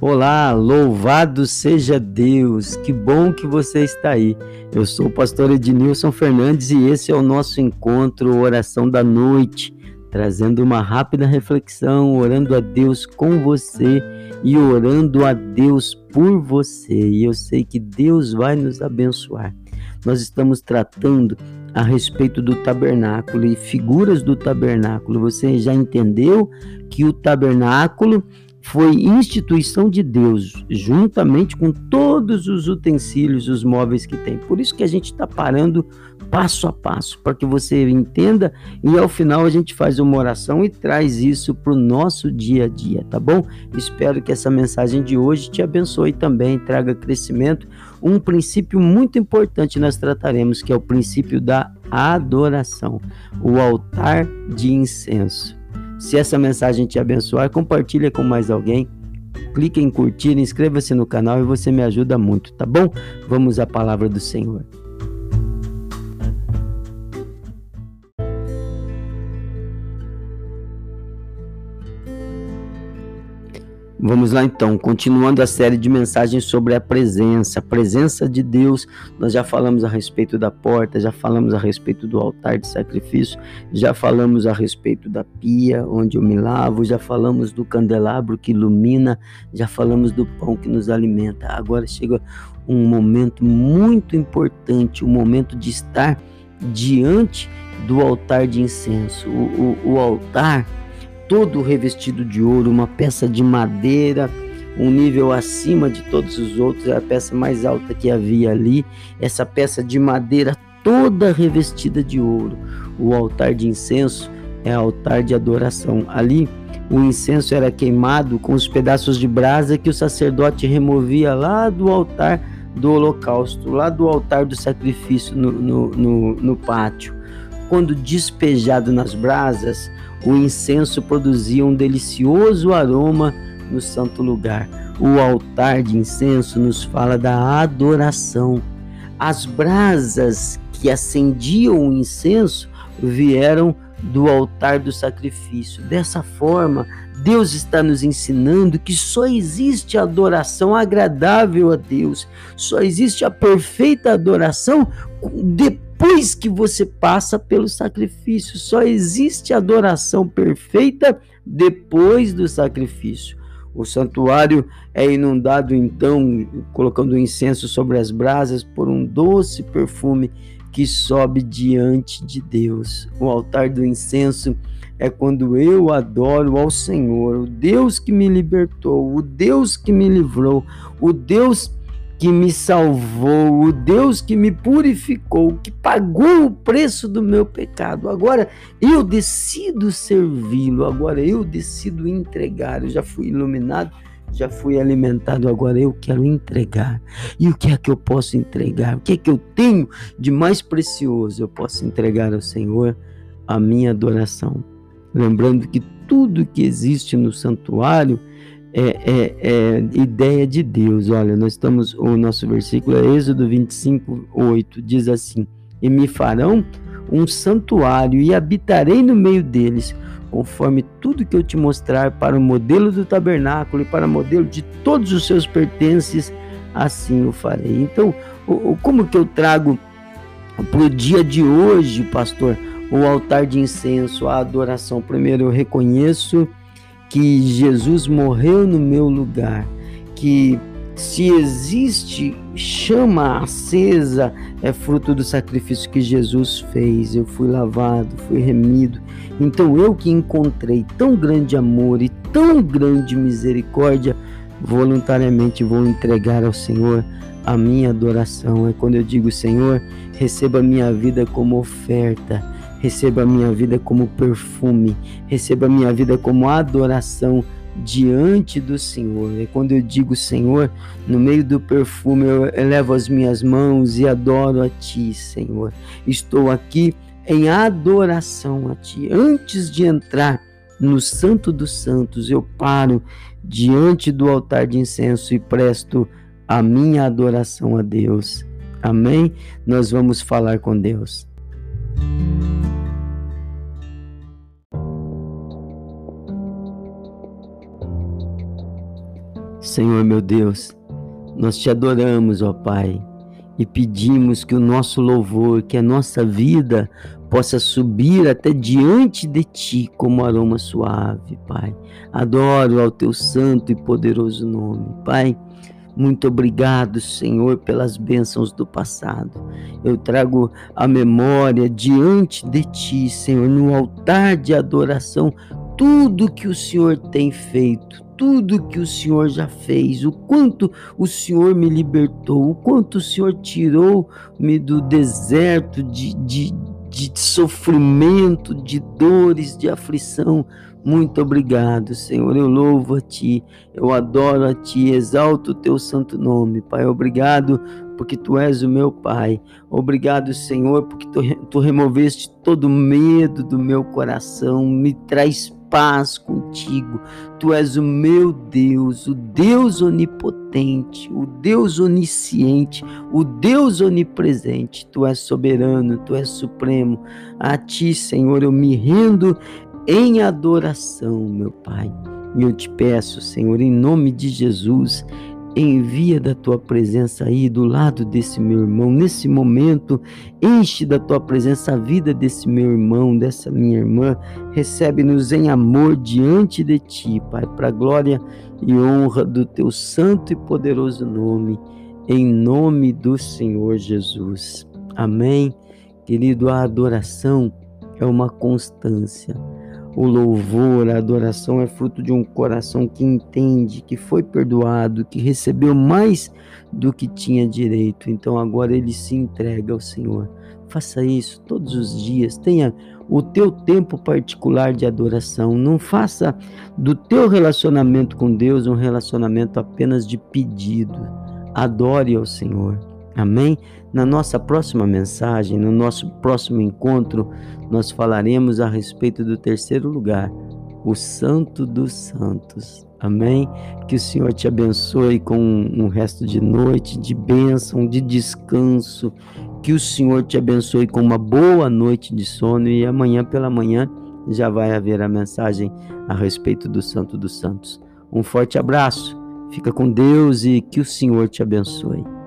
Olá, louvado seja Deus, que bom que você está aí. Eu sou o pastor Ednilson Fernandes e esse é o nosso encontro, oração da noite, trazendo uma rápida reflexão, orando a Deus com você e orando a Deus por você. E eu sei que Deus vai nos abençoar. Nós estamos tratando a respeito do tabernáculo e figuras do tabernáculo. Você já entendeu que o tabernáculo foi instituição de Deus, juntamente com todos os utensílios, os móveis que tem. Por isso que a gente está parando passo a passo, para que você entenda e ao final a gente faz uma oração e traz isso para o nosso dia a dia, tá bom? Espero que essa mensagem de hoje te abençoe também, traga crescimento. Um princípio muito importante nós trataremos, que é o princípio da adoração, o altar de incenso. Se essa mensagem te abençoar, compartilha com mais alguém. Clique em curtir, inscreva-se no canal e você me ajuda muito, tá bom? Vamos à palavra do Senhor. Vamos lá então, continuando a série de mensagens sobre a presença, a presença de Deus. Nós já falamos a respeito da porta, já falamos a respeito do altar de sacrifício, já falamos a respeito da pia onde eu me lavo, já falamos do candelabro que ilumina, já falamos do pão que nos alimenta. Agora chega um momento muito importante, o um momento de estar diante do altar de incenso. O, o, o altar todo revestido de ouro, uma peça de madeira, um nível acima de todos os outros, é a peça mais alta que havia ali. Essa peça de madeira toda revestida de ouro. O altar de incenso é altar de adoração. Ali o incenso era queimado com os pedaços de brasa que o sacerdote removia lá do altar do holocausto, lá do altar do sacrifício no, no, no, no pátio. Quando despejado nas brasas, o incenso produzia um delicioso aroma no santo lugar. O altar de incenso nos fala da adoração. As brasas que acendiam o incenso vieram do altar do sacrifício. Dessa forma, Deus está nos ensinando que só existe adoração agradável a Deus, só existe a perfeita adoração depois depois que você passa pelo sacrifício. Só existe adoração perfeita depois do sacrifício. O santuário é inundado então, colocando incenso sobre as brasas por um doce perfume que sobe diante de Deus. O altar do incenso é quando eu adoro ao Senhor, o Deus que me libertou, o Deus que me livrou, o Deus que me salvou, o Deus que me purificou, que pagou o preço do meu pecado. Agora eu decido servi-lo, agora eu decido entregar. Eu já fui iluminado, já fui alimentado, agora eu quero entregar. E o que é que eu posso entregar? O que é que eu tenho de mais precioso? Eu posso entregar ao Senhor a minha adoração. Lembrando que tudo que existe no santuário é, é, é, ideia de Deus. Olha, nós estamos, o nosso versículo é Êxodo 25, 8, diz assim: E me farão um santuário e habitarei no meio deles, conforme tudo que eu te mostrar para o modelo do tabernáculo e para o modelo de todos os seus pertences, assim o farei. Então, como que eu trago para o dia de hoje, pastor, o altar de incenso, a adoração? Primeiro, eu reconheço que Jesus morreu no meu lugar, que se existe chama acesa, é fruto do sacrifício que Jesus fez. Eu fui lavado, fui remido. Então eu que encontrei tão grande amor e tão grande misericórdia, voluntariamente vou entregar ao Senhor a minha adoração. É quando eu digo, Senhor, receba minha vida como oferta receba a minha vida como perfume, receba a minha vida como adoração diante do Senhor. E quando eu digo Senhor, no meio do perfume eu elevo as minhas mãos e adoro a Ti, Senhor. Estou aqui em adoração a Ti. Antes de entrar no Santo dos Santos, eu paro diante do altar de incenso e presto a minha adoração a Deus. Amém? Nós vamos falar com Deus. Senhor meu Deus, nós te adoramos, ó Pai, e pedimos que o nosso louvor, que a nossa vida possa subir até diante de ti como aroma suave, Pai. Adoro ao teu santo e poderoso nome, Pai. Muito obrigado, Senhor, pelas bênçãos do passado. Eu trago a memória diante de Ti, Senhor, no altar de adoração, tudo que o Senhor tem feito, tudo que o Senhor já fez, o quanto o Senhor me libertou, o quanto o Senhor tirou-me do deserto de, de, de sofrimento, de dores, de aflição. Muito obrigado, Senhor. Eu louvo a Ti, eu adoro a Ti, exalto o Teu santo nome, Pai. Obrigado porque Tu és o meu Pai. Obrigado, Senhor, porque Tu, tu removeste todo medo do meu coração, me traz paz contigo. Tu és o meu Deus, o Deus onipotente, o Deus onisciente, o Deus onipresente. Tu és soberano, tu és supremo. A ti, Senhor, eu me rendo em adoração, meu Pai. E eu te peço, Senhor, em nome de Jesus, envia da tua presença aí do lado desse meu irmão, nesse momento, enche da tua presença a vida desse meu irmão, dessa minha irmã, recebe-nos em amor diante de ti, Pai, para glória e honra do teu santo e poderoso nome, em nome do Senhor Jesus. Amém. Querido, a adoração é uma constância o louvor, a adoração é fruto de um coração que entende que foi perdoado, que recebeu mais do que tinha direito. Então agora ele se entrega ao Senhor. Faça isso todos os dias. Tenha o teu tempo particular de adoração. Não faça do teu relacionamento com Deus um relacionamento apenas de pedido. Adore ao Senhor. Amém? Na nossa próxima mensagem, no nosso próximo encontro, nós falaremos a respeito do terceiro lugar, o Santo dos Santos. Amém? Que o Senhor te abençoe com um resto de noite, de bênção, de descanso. Que o Senhor te abençoe com uma boa noite de sono e amanhã pela manhã já vai haver a mensagem a respeito do Santo dos Santos. Um forte abraço, fica com Deus e que o Senhor te abençoe.